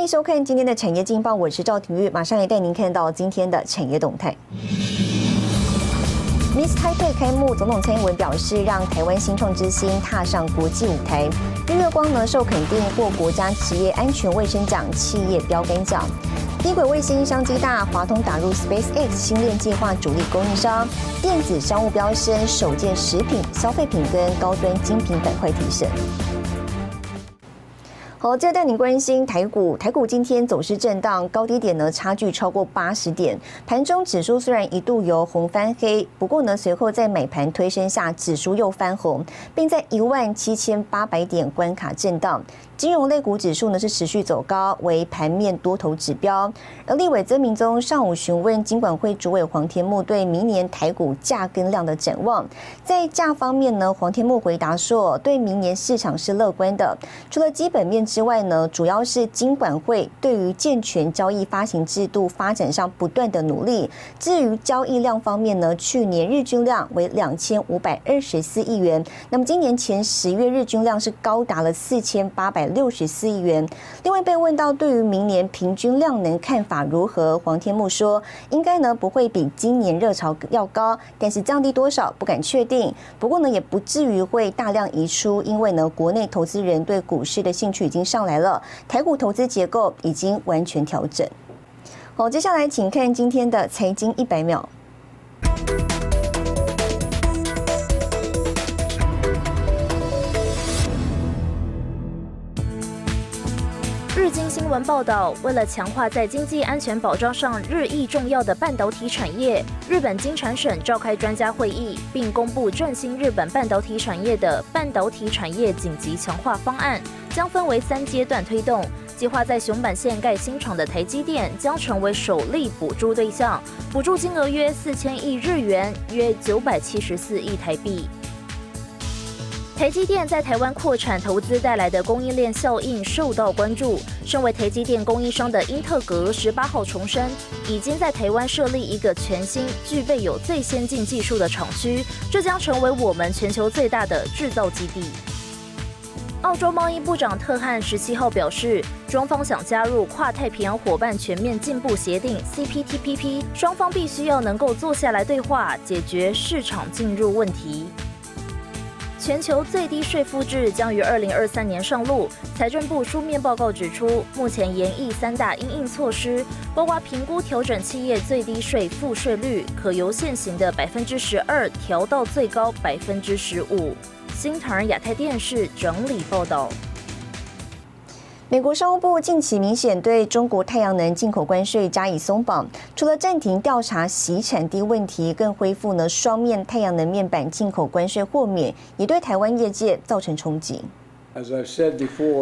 欢迎收看今天的产业劲报，我是赵廷玉，马上来带您看到今天的产业动态。Miss Taipei 开幕，总统蔡英文表示，让台湾新创之星踏上国际舞台。日月光呢受肯定获国家职业安全卫生奖企业标杆奖。低轨卫星商机大，华通打入 SpaceX 星链计划主力供应商。电子商务飙升，首件食品、消费品跟高端精品板块提升。好，接着带您关心台股。台股今天走势震荡，高低点呢差距超过八十点。盘中指数虽然一度由红翻黑，不过呢随后在美盘推升下，指数又翻红，并在一万七千八百点关卡震荡。金融类股指数呢是持续走高，为盘面多头指标。而立委曾明宗上午询问金管会主委黄天木对明年台股价跟量的展望。在价方面呢，黄天木回答说，对明年市场是乐观的。除了基本面之外呢，主要是金管会对于健全交易发行制度发展上不断的努力。至于交易量方面呢，去年日均量为两千五百二十四亿元，那么今年前十月日均量是高达了四千八百。六十四亿元。另外被问到对于明年平均量能看法如何，黄天木说，应该呢不会比今年热潮要高，但是降低多少不敢确定。不过呢也不至于会大量移出，因为呢国内投资人对股市的兴趣已经上来了，台股投资结构已经完全调整。好，接下来请看今天的财经一百秒。经新闻报道，为了强化在经济安全保障上日益重要的半导体产业，日本经产省召开专家会议，并公布振兴日本半导体产业的半导体产业紧急强化方案，将分为三阶段推动。计划在熊本县盖新厂的台积电将成为首例补助对象，补助金额约四千亿日元，约九百七十四亿台币。台积电在台湾扩产投资带来的供应链效应受到关注。身为台积电供应商的英特格十八号重申，已经在台湾设立一个全新、具备有最先进技术的厂区，这将成为我们全球最大的制造基地。澳洲贸易部长特汉十七号表示，中方想加入跨太平洋伙伴全面进步协定 （CPTPP），双方必须要能够坐下来对话，解决市场进入问题。全球最低税负制将于二零二三年上路。财政部书面报告指出，目前研议三大应应措施，包括评估调整企业最低税负税率，可由现行的百分之十二调到最高百分之十五。新唐亚太电视整理报道。美国商务部近期明显对中国太阳能进口关税加以松绑，除了暂停调查洗产地问题，更恢复了双面太阳能面板进口关税豁免，也对台湾业界造成冲击。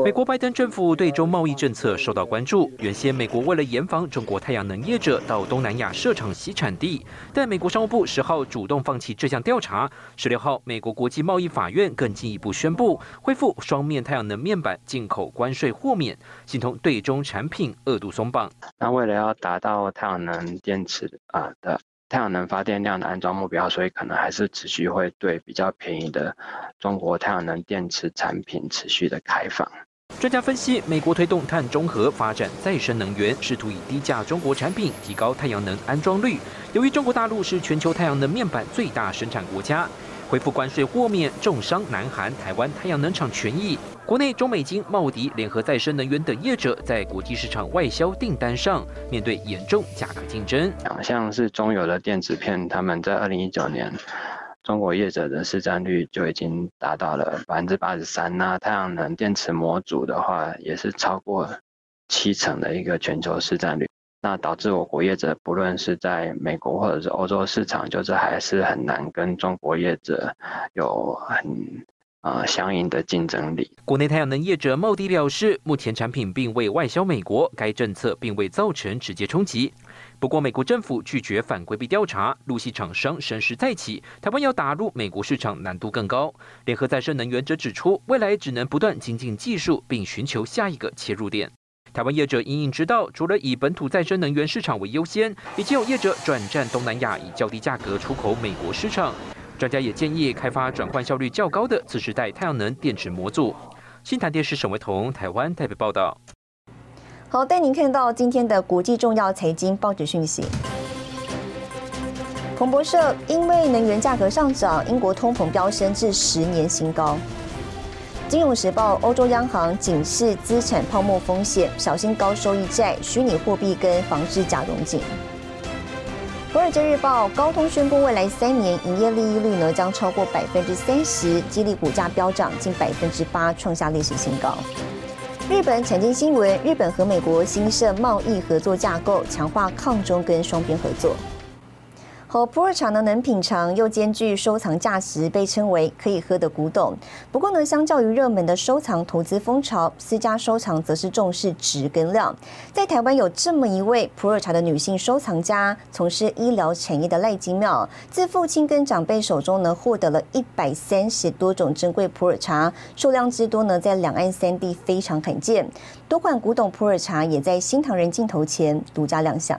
美国拜登政府对中贸易政策受到关注。原先，美国为了严防中国太阳能业者到东南亚设厂洗产地，但美国商务部十号主动放弃这项调查。十六号，美国国际贸易法院更进一步宣布恢复双面太阳能面板进口关税豁免，形同对中产品恶度松绑。那为了要达到太阳能电池啊的。太阳能发电量的安装目标，所以可能还是持续会对比较便宜的中国太阳能电池产品持续的开放。专家分析，美国推动碳中和发展再生能源，试图以低价中国产品提高太阳能安装率。由于中国大陆是全球太阳能面板最大生产国家。恢复关税豁免，重伤南韩、台湾太阳能厂权益。国内中美金、茂迪、联合再生能源等业者在国际市场外销订单上，面对严重价格竞争。像是中油的电子片，他们在二零一九年，中国业者的市占率就已经达到了百分之八十三。那太阳能电池模组的话，也是超过七成的一个全球市占率。那导致我国业者不论是在美国或者是欧洲市场，就是还是很难跟中国业者有很啊相应的竞争力。国内太阳能业者茂迪表示，目前产品并未外销美国，该政策并未造成直接冲击。不过，美国政府拒绝反规避调查，陆系厂商声势再起，台湾要打入美国市场难度更高。联合再生能源则指出，未来只能不断精进技术，并寻求下一个切入点。台湾业者隐隐知道，除了以本土再生能源市场为优先，已经有业者转战东南亚，以较低价格出口美国市场。专家也建议开发转换效率较高的次世代太阳能电池模组。新台电视沈维彤台湾台北报道。好，带您看到今天的国际重要财经报纸讯息。彭博社因为能源价格上涨，英国通膨飙升至十年新高。金融时报欧洲央行警示资产泡沫风险，小心高收益债、虚拟货币跟防治假融景。华尔街日报高通宣布，未来三年营业利益率呢将超过百分之三十，激励股价飙涨近百分之八，创下历史新高。日本产经新闻：日本和美国新设贸易合作架构，强化抗中跟双边合作。和普洱茶呢，能品尝又兼具收藏价值，被称为可以喝的古董。不过呢，相较于热门的收藏投资风潮，私家收藏则是重视质跟量。在台湾有这么一位普洱茶的女性收藏家，从事医疗产业的赖金妙，自父亲跟长辈手中呢，获得了一百三十多种珍贵普洱茶，数量之多呢，在两岸三地非常罕见。多款古董普洱茶也在新唐人镜头前独家亮相。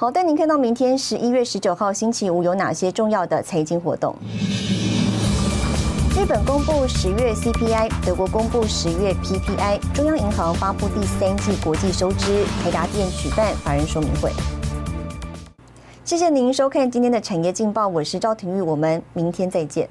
好，带您看到明天十一月十九号星期五有哪些重要的财经活动。日本公布十月 CPI，德国公布十月 PPI，中央银行发布第三季国际收支，台达电举办法人说明会。谢谢您收看今天的产业劲报，我是赵廷玉，我们明天再见。